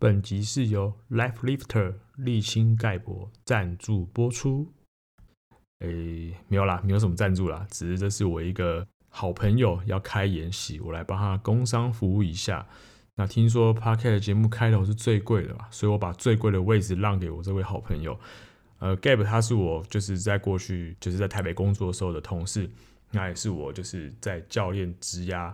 本集是由 Life Lifter 立青钙箔赞助播出。诶，没有啦，没有什么赞助啦，只是这是我一个好朋友要开演习，我来帮他工商服务一下。那听说 Podcast 节目开头是最贵的嘛，所以我把最贵的位置让给我这位好朋友。呃，Gab 他是我就是在过去就是在台北工作的时候的同事，那也是我就是在教练职涯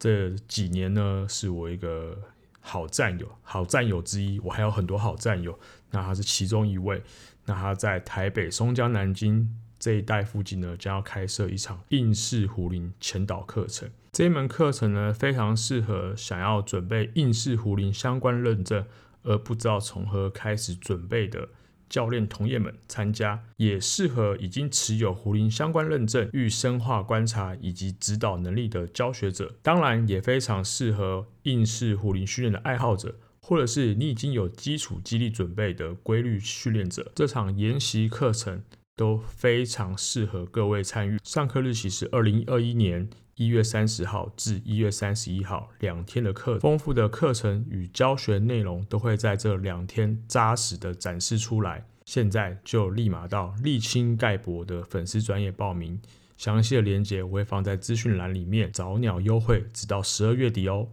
这几年呢，是我一个。好战友，好战友之一，我还有很多好战友。那他是其中一位。那他在台北松江南京这一带附近呢，将要开设一场应试壶铃前导课程。这一门课程呢，非常适合想要准备应试壶铃相关认证而不知道从何开始准备的。教练同业们参加，也适合已经持有壶铃相关认证、与深化观察以及指导能力的教学者，当然也非常适合应试壶铃训练的爱好者，或者是你已经有基础肌力准备的规律训练者。这场研习课程都非常适合各位参与。上课日期是二零二一年一月三十号至一月三十一号两天的课，丰富的课程与教学内容都会在这两天扎实的展示出来。现在就立马到沥青盖博的粉丝专业报名，详细的链接我会放在资讯栏里面，早鸟优惠直到十二月底哦。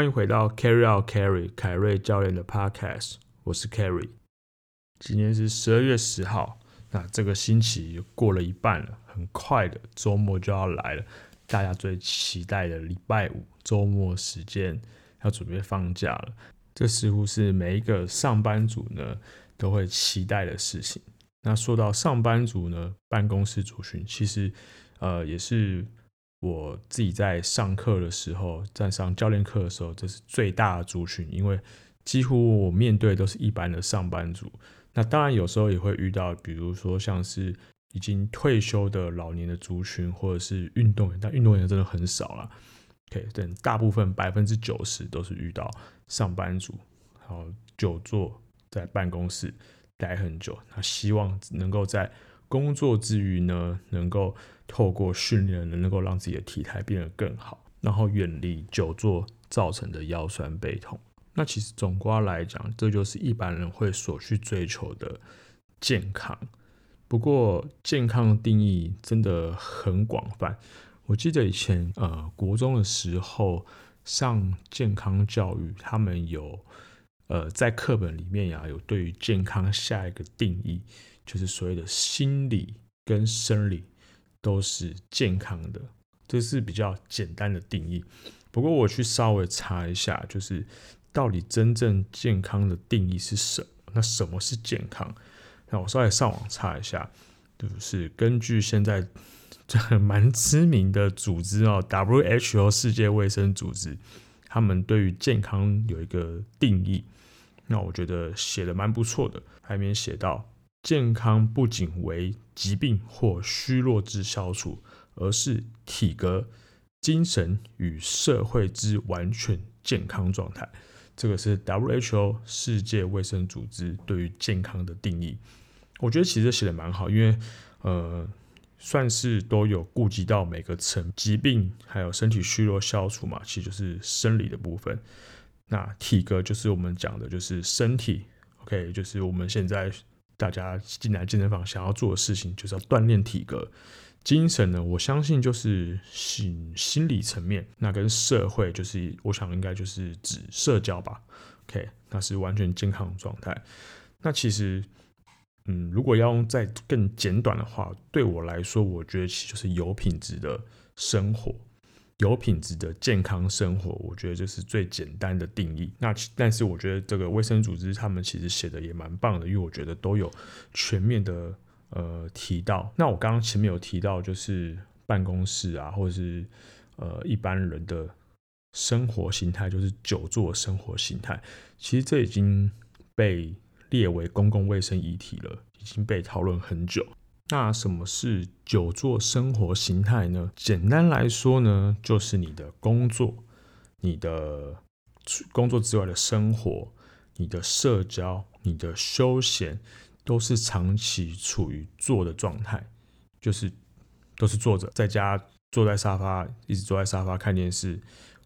欢迎回到 Carry Out Carry 凯瑞教练的 Podcast，我是 Carry。今天是十二月十号，那这个星期过了一半了，很快的周末就要来了，大家最期待的礼拜五周末时间要准备放假了，这似乎是每一个上班族呢都会期待的事情。那说到上班族呢，办公室族群其实呃也是。我自己在上课的时候，在上教练课的时候，这是最大的族群，因为几乎我面对都是一般的上班族。那当然有时候也会遇到，比如说像是已经退休的老年的族群，或者是运动员，但运动员真的很少了。OK，但大部分百分之九十都是遇到上班族，然后久坐在办公室待很久，那希望能够在工作之余呢，能够透过训练，能够让自己的体态变得更好，然后远离久坐造成的腰酸背痛。那其实总括来讲，这就是一般人会所去追求的健康。不过，健康的定义真的很广泛。我记得以前呃，国中的时候上健康教育，他们有呃在课本里面呀，有对于健康下一个定义。就是所谓的心理跟生理都是健康的，这是比较简单的定义。不过我去稍微查一下，就是到底真正健康的定义是什么？那什么是健康？那我稍微上网查一下，就是根据现在这 蛮知名的组织哦，WHO 世界卫生组织，他们对于健康有一个定义。那我觉得写的蛮不错的，还没写到。健康不仅为疾病或虚弱之消除，而是体格、精神与社会之完全健康状态。这个是 WHO 世界卫生组织对于健康的定义。我觉得其实写的蛮好，因为呃，算是都有顾及到每个层疾病，还有身体虚弱消除嘛，其实就是生理的部分。那体格就是我们讲的，就是身体，OK，就是我们现在。大家进来健身房想要做的事情，就是要锻炼体格。精神呢，我相信就是心心理层面。那跟社会，就是我想应该就是指社交吧。OK，那是完全健康的状态。那其实，嗯，如果要用再更简短的话，对我来说，我觉得其实就是有品质的生活。有品质的健康生活，我觉得这是最简单的定义。那但是我觉得这个卫生组织他们其实写的也蛮棒的，因为我觉得都有全面的呃提到。那我刚刚前面有提到，就是办公室啊，或者是呃一般人的生活形态，就是久坐生活形态，其实这已经被列为公共卫生议题了，已经被讨论很久。那什么是久坐生活形态呢？简单来说呢，就是你的工作、你的工作之外的生活、你的社交、你的休闲，都是长期处于坐的状态，就是都是坐着，在家坐在沙发，一直坐在沙发看电视、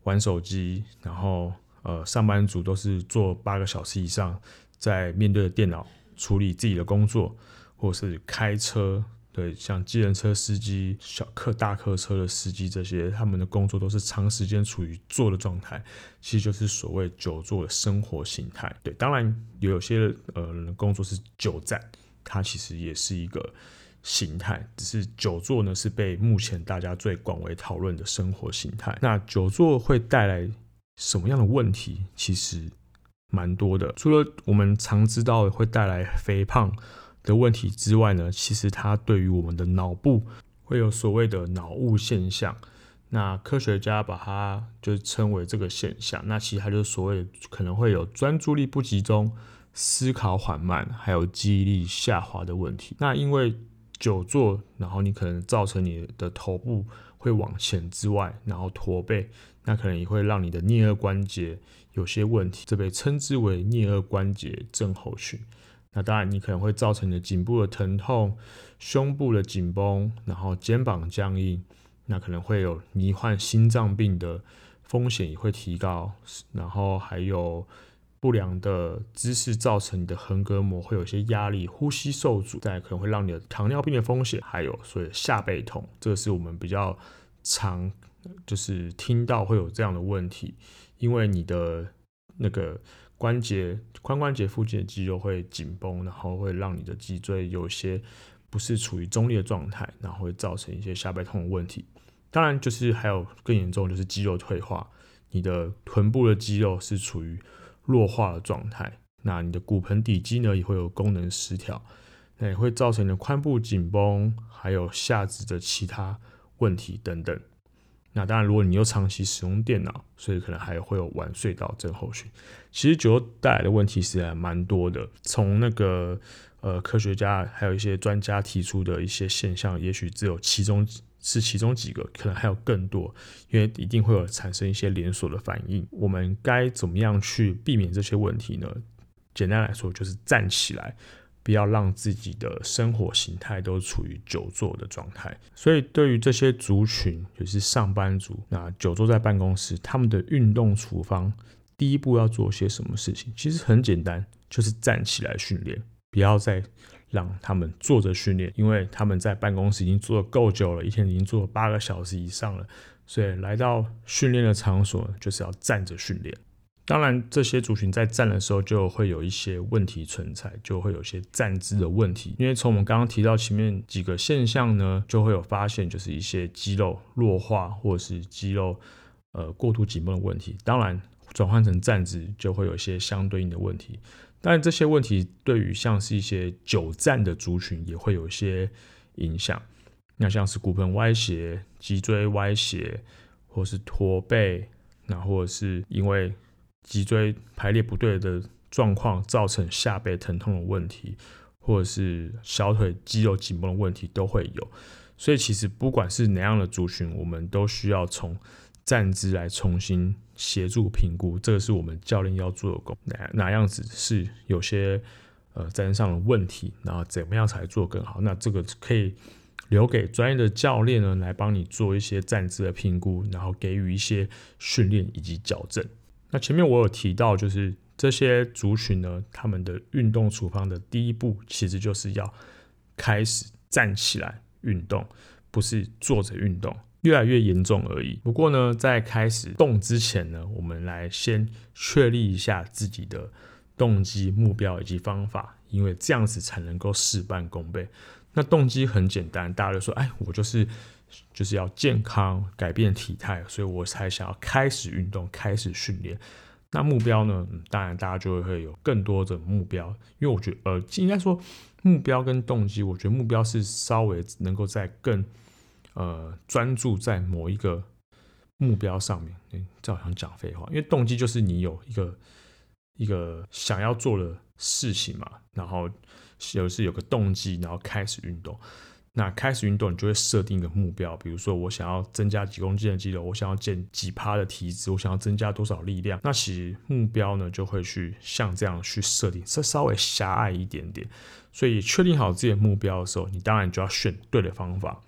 玩手机，然后呃，上班族都是坐八个小时以上，在面对着电脑处理自己的工作。或是开车，对，像计程车司机、小客、大客车的司机这些，他们的工作都是长时间处于坐的状态，其实就是所谓久坐的生活形态。对，当然也有些呃工作是久站，它其实也是一个形态，只是久坐呢是被目前大家最广为讨论的生活形态。那久坐会带来什么样的问题？其实蛮多的，除了我们常知道会带来肥胖。的问题之外呢，其实它对于我们的脑部会有所谓的脑雾现象。那科学家把它就称为这个现象。那其实它就所谓可能会有专注力不集中、思考缓慢，还有记忆力下滑的问题。那因为久坐，然后你可能造成你的头部会往前之外，然后驼背，那可能也会让你的颞颌关节有些问题，这被称之为颞颌关节症候群。那当然，你可能会造成你的颈部的疼痛、胸部的紧绷，然后肩膀僵硬，那可能会有罹患心脏病的风险也会提高，然后还有不良的姿势造成你的横膈膜会有一些压力，呼吸受阻，再可能会让你的糖尿病的风险，还有所以下背痛，这是我们比较常就是听到会有这样的问题，因为你的那个。关节、髋关节附近的肌肉会紧绷，然后会让你的脊椎有些不是处于中立的状态，然后会造成一些下背痛的问题。当然，就是还有更严重，就是肌肉退化，你的臀部的肌肉是处于弱化的状态。那你的骨盆底肌呢，也会有功能失调，那也会造成你的髋部紧绷，还有下肢的其他问题等等。那当然，如果你又长期使用电脑，所以可能还会有晚睡到症候群。其实久坐带来的问题是还蛮多的。从那个呃科学家还有一些专家提出的一些现象，也许只有其中是其中几个，可能还有更多，因为一定会有产生一些连锁的反应。我们该怎么样去避免这些问题呢？简单来说，就是站起来。不要让自己的生活形态都处于久坐的状态。所以，对于这些族群，就是上班族，那久坐在办公室，他们的运动处方，第一步要做些什么事情？其实很简单，就是站起来训练。不要再让他们坐着训练，因为他们在办公室已经坐得够久了，一天已经坐了八个小时以上了。所以，来到训练的场所，就是要站着训练。当然，这些族群在站的时候就会有一些问题存在，就会有一些站姿的问题。因为从我们刚刚提到前面几个现象呢，就会有发现，就是一些肌肉弱化或者是肌肉呃过度紧绷的问题。当然，转换成站姿就会有一些相对应的问题。但，这些问题对于像是一些久站的族群也会有一些影响。那像是骨盆歪斜、脊椎歪斜，或是驼背，那或者是因为脊椎排列不对的状况造成下背疼痛的问题，或者是小腿肌肉紧绷的问题都会有。所以其实不管是哪样的族群，我们都需要从站姿来重新协助评估。这个是我们教练要做的工。哪哪样子是有些呃站上的问题，然后怎么样才做更好？那这个可以留给专业的教练呢来帮你做一些站姿的评估，然后给予一些训练以及矫正。那前面我有提到，就是这些族群呢，他们的运动处方的第一步，其实就是要开始站起来运动，不是坐着运动，越来越严重而已。不过呢，在开始动之前呢，我们来先确立一下自己的动机、目标以及方法，因为这样子才能够事半功倍。那动机很简单，大家都说，哎，我就是。就是要健康改变体态，所以我才想要开始运动，开始训练。那目标呢？当然大家就会有更多的目标，因为我觉得，呃，应该说目标跟动机，我觉得目标是稍微能够在更呃专注在某一个目标上面。嗯，这好像讲废话，因为动机就是你有一个一个想要做的事情嘛，然后有是有个动机，然后开始运动。那开始运动，你就会设定一个目标，比如说我想要增加几公斤的肌肉，我想要减几趴的体脂，我想要增加多少力量。那其实目标呢，就会去像这样去设定，这稍微狭隘一点点。所以确定好自己的目标的时候，你当然就要选对的方法。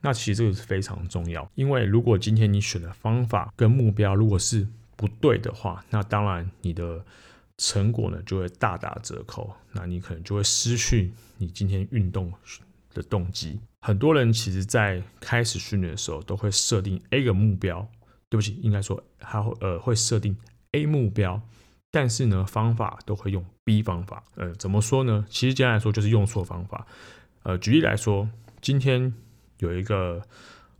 那其实这个是非常重要，因为如果今天你选的方法跟目标如果是不对的话，那当然你的成果呢就会大打折扣，那你可能就会失去你今天运动的动机。很多人其实在开始训练的时候都会设定 A 个目标，对不起，应该说他会呃会设定 A 目标，但是呢方法都会用 B 方法。呃，怎么说呢？其实简单来说就是用错方法。呃，举例来说，今天有一个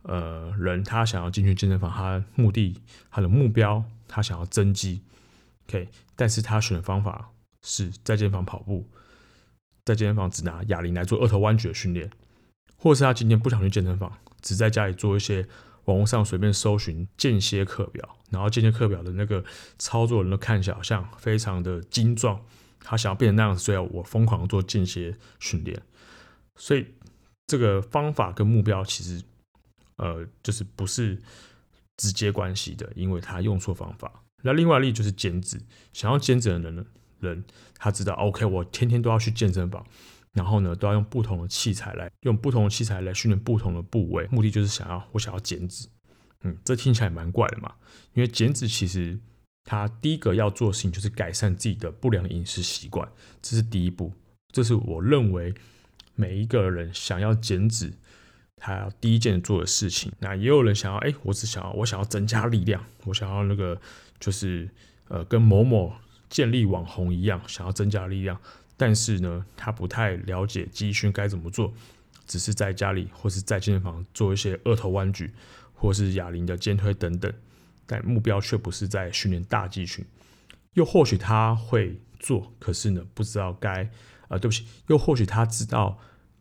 呃人他想要进去健身房，他目的他的目标他想要增肌，OK，但是他选的方法是在健身房跑步。在健身房只拿哑铃来做二头弯举的训练，或者是他今天不想去健身房，只在家里做一些网络上随便搜寻间歇课表，然后间歇课表的那个操作人都看起来好像非常的精壮，他想要变成那样子，所以我疯狂做间歇训练。所以这个方法跟目标其实呃就是不是直接关系的，因为他用错方法。那另外例就是减脂，想要减脂的人呢？人他知道，OK，我天天都要去健身房，然后呢，都要用不同的器材来用不同的器材来训练不同的部位，目的就是想要我想要减脂。嗯，这听起来蛮怪的嘛，因为减脂其实他第一个要做的事情就是改善自己的不良饮食习惯，这是第一步，这是我认为每一个人想要减脂，他要第一件做的事情。那也有人想要，哎，我只想要我想要增加力量，我想要那个就是呃跟某某。建立网红一样，想要增加力量，但是呢，他不太了解肌训该怎么做，只是在家里或是在健身房做一些二头弯举，或是哑铃的肩推等等，但目标却不是在训练大肌群。又或许他会做，可是呢，不知道该，啊、对不起，又或许他知道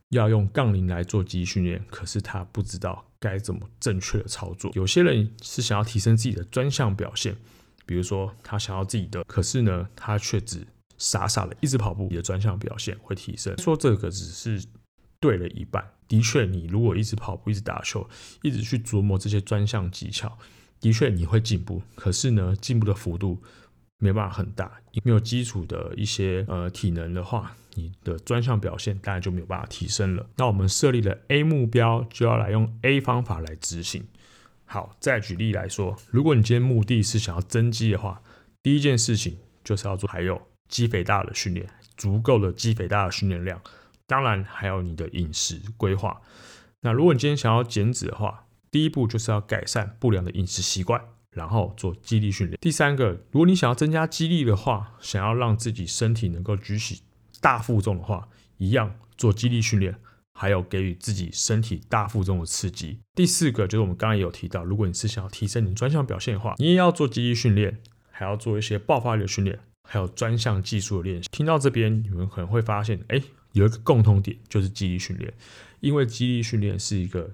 要用杠铃来做肌训练，可是他不知道该怎么正确的操作。有些人是想要提升自己的专项表现。比如说，他想要自己的，可是呢，他却只傻傻的一直跑步，你的专项表现会提升。说这个只是对了一半。的确，你如果一直跑步、一直打球、一直去琢磨这些专项技巧，的确你会进步。可是呢，进步的幅度没办法很大。没有基础的一些呃体能的话，你的专项表现当然就没有办法提升了。那我们设立了 A 目标，就要来用 A 方法来执行。好，再举例来说，如果你今天目的是想要增肌的话，第一件事情就是要做还有肌肥大的训练，足够的肌肥大的训练量，当然还有你的饮食规划。那如果你今天想要减脂的话，第一步就是要改善不良的饮食习惯，然后做肌力训练。第三个，如果你想要增加肌力的话，想要让自己身体能够举起大负重的话，一样做肌力训练。还有给予自己身体大负重的刺激。第四个就是我们刚刚有提到，如果你是想要提升你专项表现的话，你也要做肌力训练，还要做一些爆发力的训练，还有专项技术的练习。听到这边，你们可能会发现，哎，有一个共同点，就是肌力训练。因为肌力训练是一个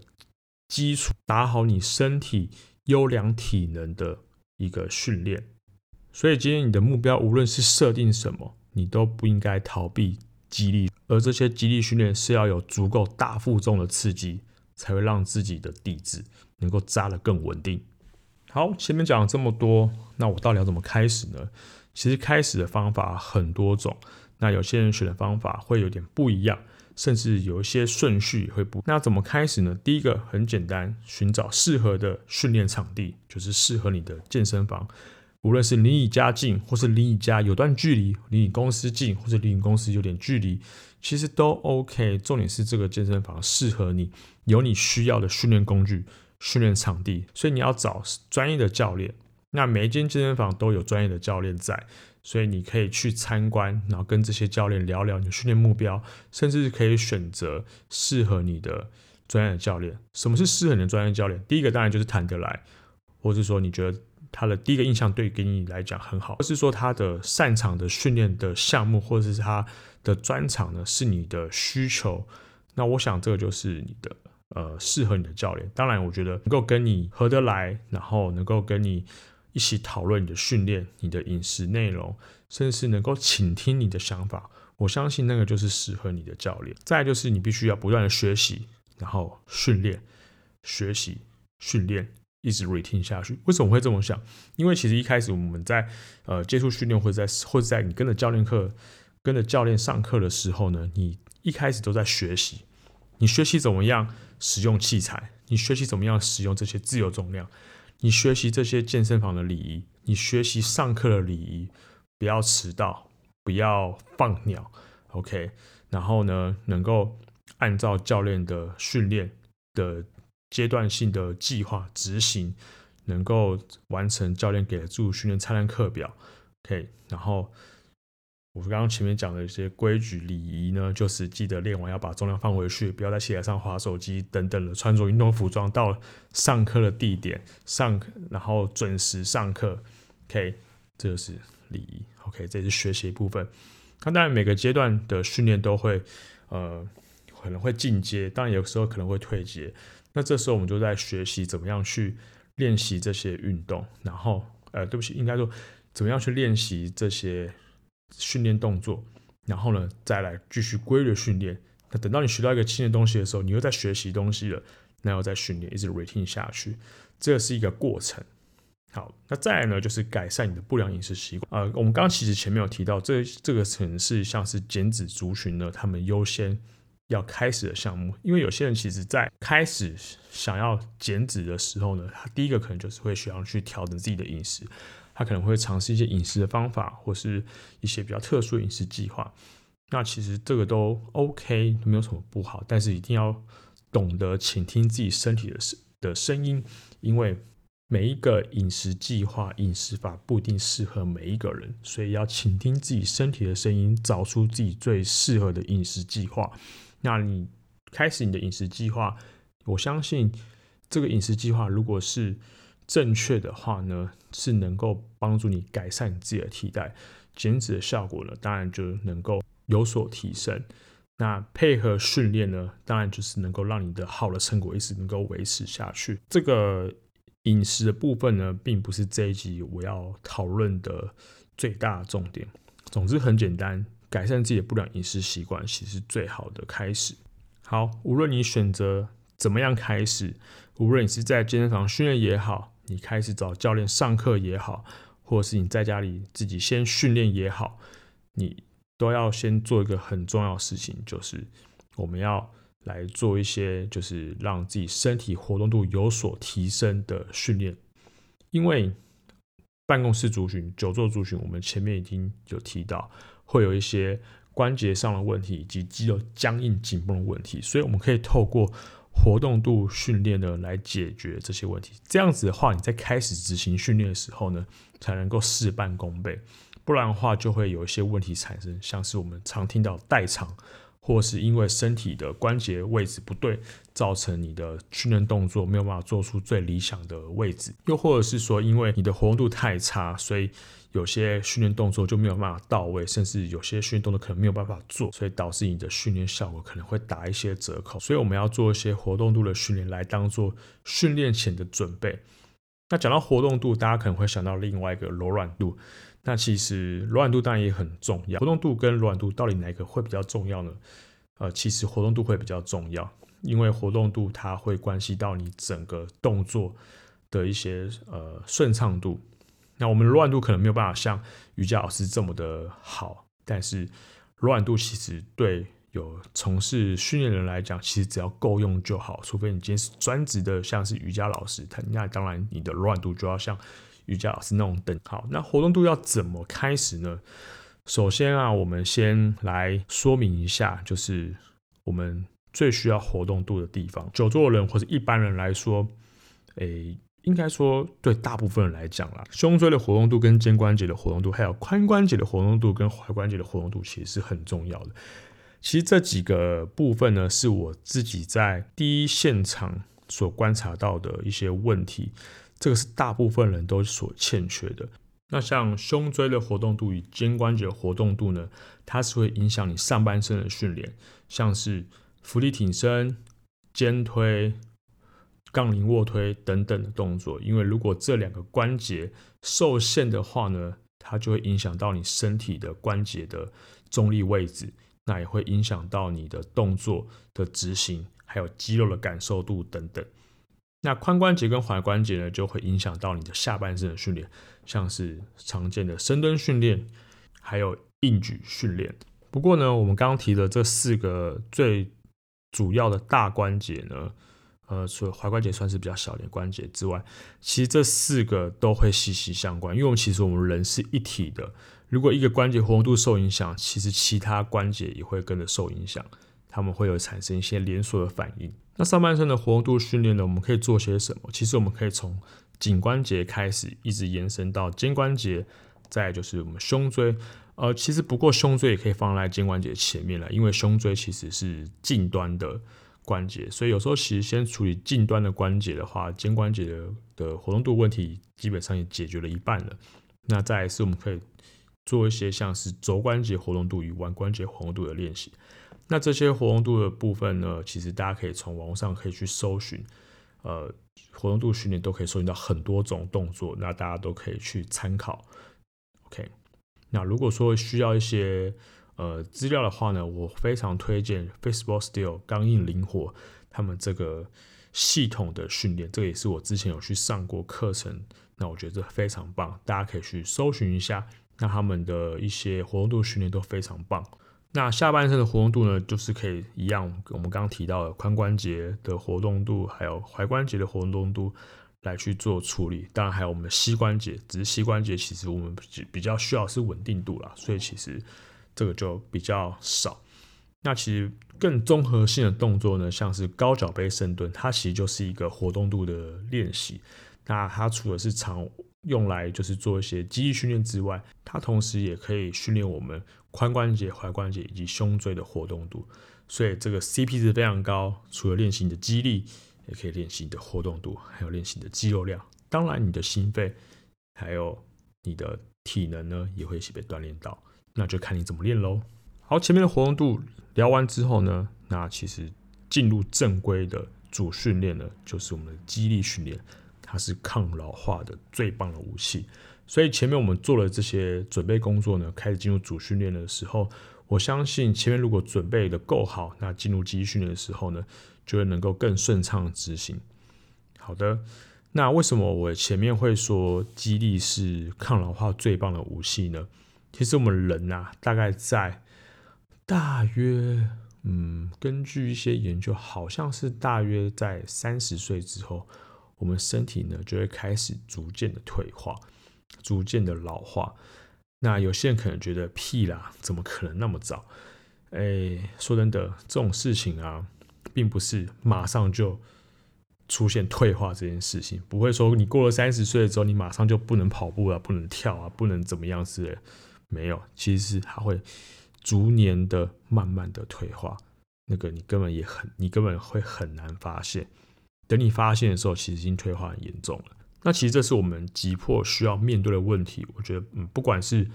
基础，打好你身体优良体能的一个训练。所以今天你的目标无论是设定什么，你都不应该逃避。肌力，而这些肌力训练是要有足够大负重的刺激，才会让自己的底子能够扎得更稳定。好，前面讲了这么多，那我到底要怎么开始呢？其实开始的方法很多种，那有些人选的方法会有点不一样，甚至有一些顺序会不。那怎么开始呢？第一个很简单，寻找适合的训练场地，就是适合你的健身房。无论是离你家近，或是离你家有段距离；离你公司近，或者离你公司有点距离，其实都 OK。重点是这个健身房适合你，有你需要的训练工具、训练场地。所以你要找专业的教练。那每一间健身房都有专业的教练在，所以你可以去参观，然后跟这些教练聊聊你的训练目标，甚至可以选择适合你的专业的教练。什么是适合你的专业教练？第一个当然就是谈得来，或是说你觉得。他的第一个印象对给你来讲很好，或是说他的擅长的训练的项目，或者是他的专长呢，是你的需求。那我想这个就是你的呃适合你的教练。当然，我觉得能够跟你合得来，然后能够跟你一起讨论你的训练、你的饮食内容，甚至是能够倾听你的想法，我相信那个就是适合你的教练。再就是你必须要不断的学习，然后训练、学习、训练，一直 retain 下去。为什么会这么想？因为其实一开始我们在呃接触训练，或者在或者在你跟着教练课、跟着教练上课的时候呢，你一开始都在学习，你学习怎么样使用器材，你学习怎么样使用这些自由重量，你学习这些健身房的礼仪，你学习上课的礼仪，不要迟到，不要放鸟，OK，然后呢，能够按照教练的训练的阶段性的计划执行，能够完成教练给的自主训练参练课表，OK，然后。我刚刚前面讲的一些规矩礼仪呢，就是记得练完要把重量放回去，不要在器材上滑手机等等的，穿着运动服装到上课的地点上课，然后准时上课。OK，这就是礼仪。OK，这是学习部分。那当然每个阶段的训练都会呃可能会进阶，当然有时候可能会退阶。那这时候我们就在学习怎么样去练习这些运动，然后呃对不起，应该说怎么样去练习这些。训练动作，然后呢，再来继续规律训练。那等到你学到一个新的东西的时候，你又在学习东西了，那又在训练，一直 retain 下去，这是一个过程。好，那再来呢，就是改善你的不良饮食习惯。呃，我们刚刚其实前面有提到，这这个城市像是减脂族群呢，他们优先要开始的项目，因为有些人其实在开始想要减脂的时候呢，他第一个可能就是会需要去调整自己的饮食。他可能会尝试一些饮食的方法，或是一些比较特殊的饮食计划。那其实这个都 OK，没有什么不好。但是一定要懂得倾听自己身体的声的声音，因为每一个饮食计划、饮食法不一定适合每一个人，所以要倾听自己身体的声音，找出自己最适合的饮食计划。那你开始你的饮食计划，我相信这个饮食计划如果是正确的话呢，是能够帮助你改善你自己的替代，减脂的效果呢，当然就能够有所提升。那配合训练呢，当然就是能够让你的好的成果一直能够维持下去。这个饮食的部分呢，并不是这一集我要讨论的最大的重点。总之很简单，改善自己的不良饮食习惯，其实是最好的开始。好，无论你选择怎么样开始，无论你是在健身房训练也好。你开始找教练上课也好，或者是你在家里自己先训练也好，你都要先做一个很重要的事情，就是我们要来做一些就是让自己身体活动度有所提升的训练。因为办公室族群、久坐族群，我们前面已经有提到，会有一些关节上的问题以及肌肉僵硬紧绷的问题，所以我们可以透过活动度训练呢，来解决这些问题。这样子的话，你在开始执行训练的时候呢，才能够事半功倍。不然的话，就会有一些问题产生，像是我们常听到代偿，或是因为身体的关节位置不对，造成你的训练动作没有办法做出最理想的位置。又或者是说，因为你的活动度太差，所以有些训练动作就没有办法到位，甚至有些训练动作可能没有办法做，所以导致你的训练效果可能会打一些折扣。所以我们要做一些活动度的训练来当做训练前的准备。那讲到活动度，大家可能会想到另外一个柔软度。那其实柔软度当然也很重要。活动度跟柔软度到底哪个会比较重要呢？呃，其实活动度会比较重要，因为活动度它会关系到你整个动作的一些呃顺畅度。那我们柔软度可能没有办法像瑜伽老师这么的好，但是柔软度其实对有从事训练人来讲，其实只要够用就好。除非你今天是专职的，像是瑜伽老师，他那当然你的柔软度就要像瑜伽老师那种等好。那活动度要怎么开始呢？首先啊，我们先来说明一下，就是我们最需要活动度的地方。久坐人或者一般人来说，诶。应该说，对大部分人来讲啦，胸椎的活动度跟肩关节的活动度，还有髋关节的活动度跟踝关节的活动度，其实是很重要的。其实这几个部分呢，是我自己在第一现场所观察到的一些问题，这个是大部分人都所欠缺的。那像胸椎的活动度与肩关节活动度呢，它是会影响你上半身的训练，像是浮力挺身、肩推。杠铃卧推等等的动作，因为如果这两个关节受限的话呢，它就会影响到你身体的关节的中立位置，那也会影响到你的动作的执行，还有肌肉的感受度等等。那髋关节跟踝关节呢，就会影响到你的下半身的训练，像是常见的深蹲训练，还有硬举训练。不过呢，我们刚刚提的这四个最主要的大关节呢，呃，除了踝关节算是比较小的关节之外，其实这四个都会息息相关，因为我们其实我们人是一体的。如果一个关节活动度受影响，其实其他关节也会跟着受影响，他们会有产生一些连锁的反应。那上半身的活动度训练呢，我们可以做些什么？其实我们可以从颈关节开始，一直延伸到肩关节，再就是我们胸椎。呃，其实不过胸椎也可以放在肩关节前面了，因为胸椎其实是近端的关节，所以有时候其实先处理近端的关节的话，肩关节的活动度问题基本上也解决了一半了。那再来是我们可以。做一些像是肘关节活动度与腕关节活动度的练习。那这些活动度的部分呢，其实大家可以从网络上可以去搜寻，呃，活动度训练都可以搜寻到很多种动作，那大家都可以去参考。OK，那如果说需要一些呃资料的话呢，我非常推荐 Facebook Steel 刚硬灵活他们这个系统的训练，这个也是我之前有去上过课程，那我觉得这非常棒，大家可以去搜寻一下。那他们的一些活动度训练都非常棒。那下半身的活动度呢，就是可以一样，我们刚刚提到的髋关节的活动度，还有踝关节的活动度来去做处理。当然还有我们的膝关节，只是膝关节其实我们比较需要是稳定度啦，所以其实这个就比较少。那其实更综合性的动作呢，像是高脚杯深蹲，它其实就是一个活动度的练习。那它除了是常用来就是做一些肌力训练之外，它同时也可以训练我们髋关节、踝关节以及胸椎的活动度，所以这个 CP 值非常高。除了练习你的肌力，也可以练习你的活动度，还有练习你的肌肉量。当然，你的心肺还有你的体能呢，也会一起被锻炼到。那就看你怎么练喽。好，前面的活动度聊完之后呢，那其实进入正规的主训练呢，就是我们的肌力训练。它是抗老化的最棒的武器，所以前面我们做了这些准备工作呢，开始进入主训练的时候，我相信前面如果准备的够好，那进入肌力训练的时候呢，就会能够更顺畅执行。好的，那为什么我前面会说肌力是抗老化最棒的武器呢？其实我们人啊，大概在大约，嗯，根据一些研究，好像是大约在三十岁之后。我们身体呢，就会开始逐渐的退化，逐渐的老化。那有些人可能觉得屁啦，怎么可能那么早？哎，说真的，这种事情啊，并不是马上就出现退化这件事情，不会说你过了三十岁之后，你马上就不能跑步了，不能跳啊，不能怎么样之类。没有，其实是它会逐年的、慢慢的退化。那个你根本也很，你根本会很难发现。等你发现的时候，其实已经退化很严重了。那其实这是我们急迫需要面对的问题。我觉得，嗯，不管是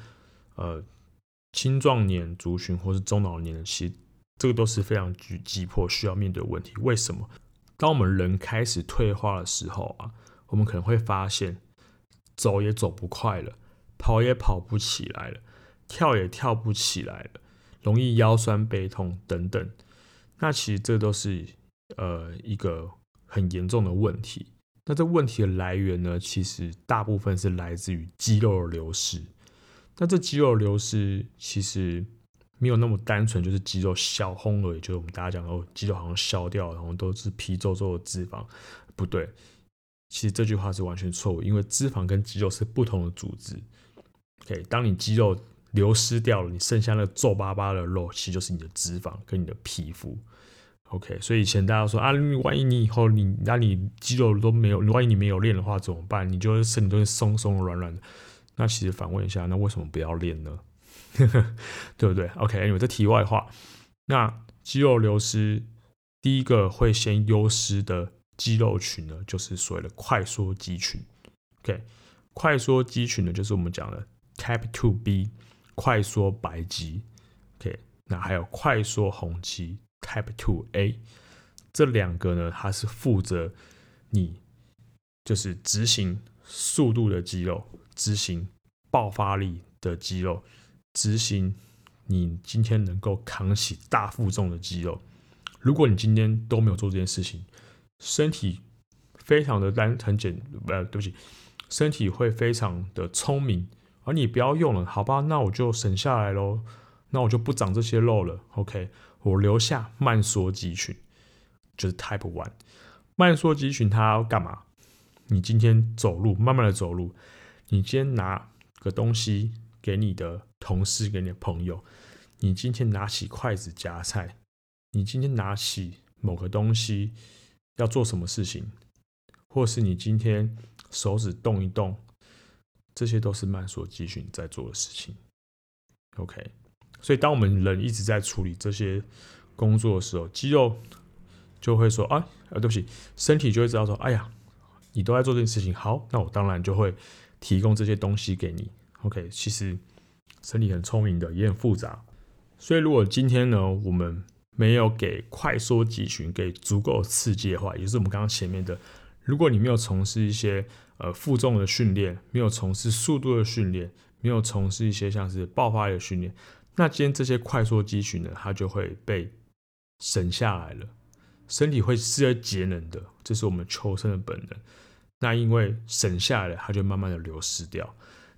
呃青壮年族群，或是中老年人，其实这个都是非常急急迫需要面对的问题。为什么？当我们人开始退化的时候啊，我们可能会发现走也走不快了，跑也跑不起来了，跳也跳不起来了，容易腰酸背痛等等。那其实这都是呃一个。很严重的问题。那这问题的来源呢？其实大部分是来自于肌肉的流失。那这肌肉流失其实没有那么单纯，就是肌肉消烘而已。就是我们大家讲哦，肌肉好像消掉，然后都是皮皱皱的脂肪。不对，其实这句话是完全错误，因为脂肪跟肌肉是不同的组织。OK，当你肌肉流失掉了，你剩下那皱巴巴的肉，其实就是你的脂肪跟你的皮肤。OK，所以以前大家说啊，万一你以后你那你肌肉都没有，万一你没有练的话怎么办？你就身体都是松松软软的。那其实反问一下，那为什么不要练呢？对不对？OK，因为这题外话。那肌肉流失，第一个会先丢失的肌肉群呢，就是所谓的快缩肌群。OK，快缩肌群呢，就是我们讲的 Type two B，快缩白肌。OK，那还有快缩红肌。Type Two A 这两个呢，它是负责你就是执行速度的肌肉，执行爆发力的肌肉，执行你今天能够扛起大负重的肌肉。如果你今天都没有做这件事情，身体非常的单很简，呃，对不起，身体会非常的聪明，而你不要用了，好吧？那我就省下来喽，那我就不长这些肉了。OK，我留下慢缩肌群，就是 Type One。慢缩肌群它要干嘛？你今天走路，慢慢的走路，你今天拿个东西给你的同事，给你的朋友，你今天拿起筷子夹菜，你今天拿起某个东西要做什么事情，或是你今天手指动一动，这些都是慢缩肌群在做的事情。OK，所以当我们人一直在处理这些工作的时候，肌肉。就会说啊，呃，对不起，身体就会知道说，哎呀，你都在做这件事情，好，那我当然就会提供这些东西给你。OK，其实身体很聪明的，也很复杂。所以如果今天呢，我们没有给快缩肌群给足够刺激的话，也就是我们刚刚前面的，如果你没有从事一些呃负重的训练，没有从事速度的训练，没有从事一些像是爆发力的训练，那今天这些快速肌群呢，它就会被省下来了。身体会是节能的，这是我们求生的本能。那因为省下来了，它就慢慢的流失掉，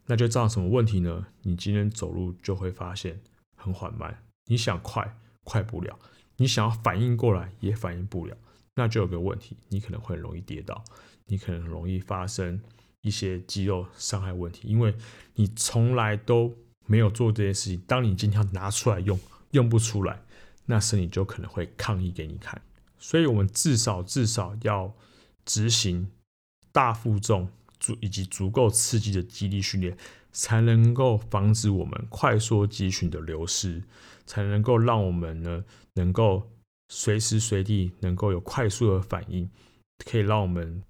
那就造成什么问题呢？你今天走路就会发现很缓慢，你想快快不了，你想要反应过来也反应不了，那就有个问题，你可能会很容易跌倒，你可能很容易发生一些肌肉伤害问题，因为你从来都没有做这件事情。当你今天要拿出来用，用不出来，那身体就可能会抗议给你看。所以，我们至少至少要执行大负重足以及足够刺激的肌力训练，才能够防止我们快缩肌群的流失，才能够让我们呢能够随时随地能够有快速的反应，可以让我们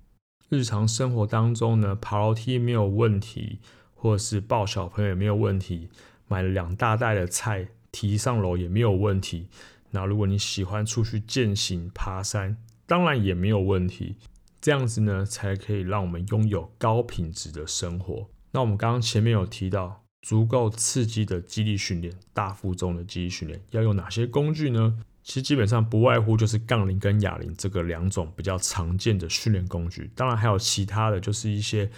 日常生活当中呢爬楼梯没有问题，或者是抱小朋友也没有问题，买了两大袋的菜提上楼也没有问题。那如果你喜欢出去健行、爬山，当然也没有问题。这样子呢，才可以让我们拥有高品质的生活。那我们刚刚前面有提到，足够刺激的肌力训练、大负重的肌力训练，要用哪些工具呢？其实基本上不外乎就是杠铃跟哑铃这个两种比较常见的训练工具。当然还有其他的就是一些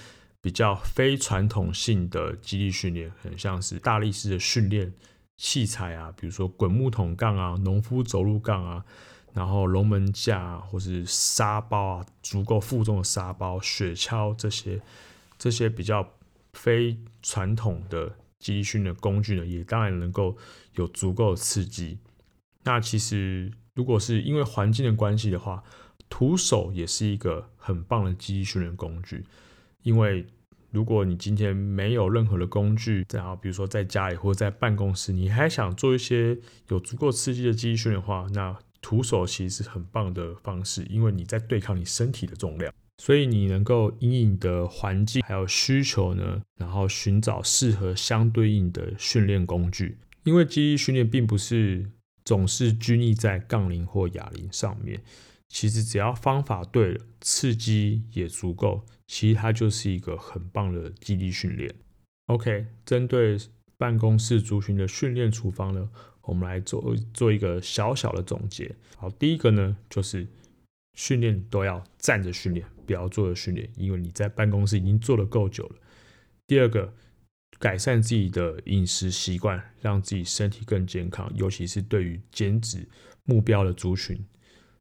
比较非传统性的肌力训练，很像是大力士的训练。器材啊，比如说滚木桶杠啊、农夫走路杠啊，然后龙门架啊，或是沙包啊，足够负重的沙包、雪橇这些，这些比较非传统的肌力训练工具呢，也当然能够有足够的刺激。那其实如果是因为环境的关系的话，徒手也是一个很棒的肌力训练工具，因为。如果你今天没有任何的工具，然后比如说在家里或者在办公室，你还想做一些有足够刺激的肌力训练的话，那徒手其实是很棒的方式，因为你在对抗你身体的重量，所以你能够因应你的环境还有需求呢，然后寻找适合相对应的训练工具。因为肌力训练并不是总是拘泥在杠铃或哑铃上面，其实只要方法对了，刺激也足够。其实它就是一个很棒的肌力训练。OK，针对办公室族群的训练处方呢，我们来做做一个小小的总结。好，第一个呢就是训练都要站着训练，不要坐着训练，因为你在办公室已经坐得够久了。第二个，改善自己的饮食习惯，让自己身体更健康，尤其是对于减脂目标的族群。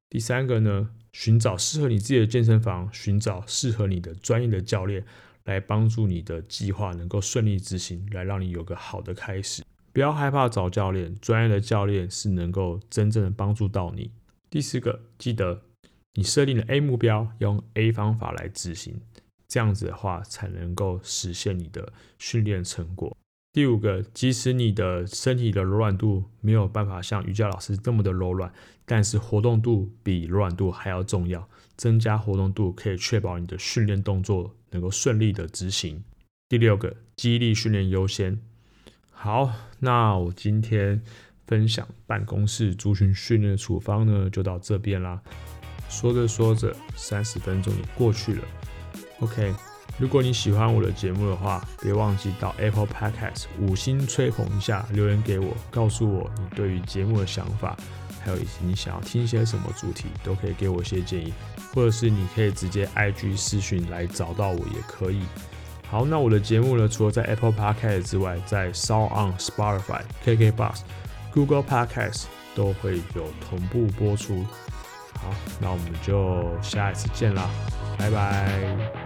第三个呢，寻找适合你自己的健身房，寻找适合你的专业的教练，来帮助你的计划能够顺利执行，来让你有个好的开始。不要害怕找教练，专业的教练是能够真正的帮助到你。第四个，记得你设定的 A 目标，用 A 方法来执行，这样子的话才能够实现你的训练成果。第五个，即使你的身体的柔软度没有办法像瑜伽老师这么的柔软，但是活动度比柔软度还要重要。增加活动度可以确保你的训练动作能够顺利的执行。第六个，肌力训练优先。好，那我今天分享办公室族群训练的处方呢，就到这边啦。说着说着，三十分钟也过去了。OK。如果你喜欢我的节目的话，别忘记到 Apple Podcast 五星吹捧一下，留言给我，告诉我你对于节目的想法，还有以及你想要听些什么主题，都可以给我一些建议，或者是你可以直接 IG 私讯来找到我也可以。好，那我的节目呢，除了在 Apple Podcast 之外，在 SoundOn、Spotify、KKBox、Google Podcast 都会有同步播出。好，那我们就下一次见啦，拜拜。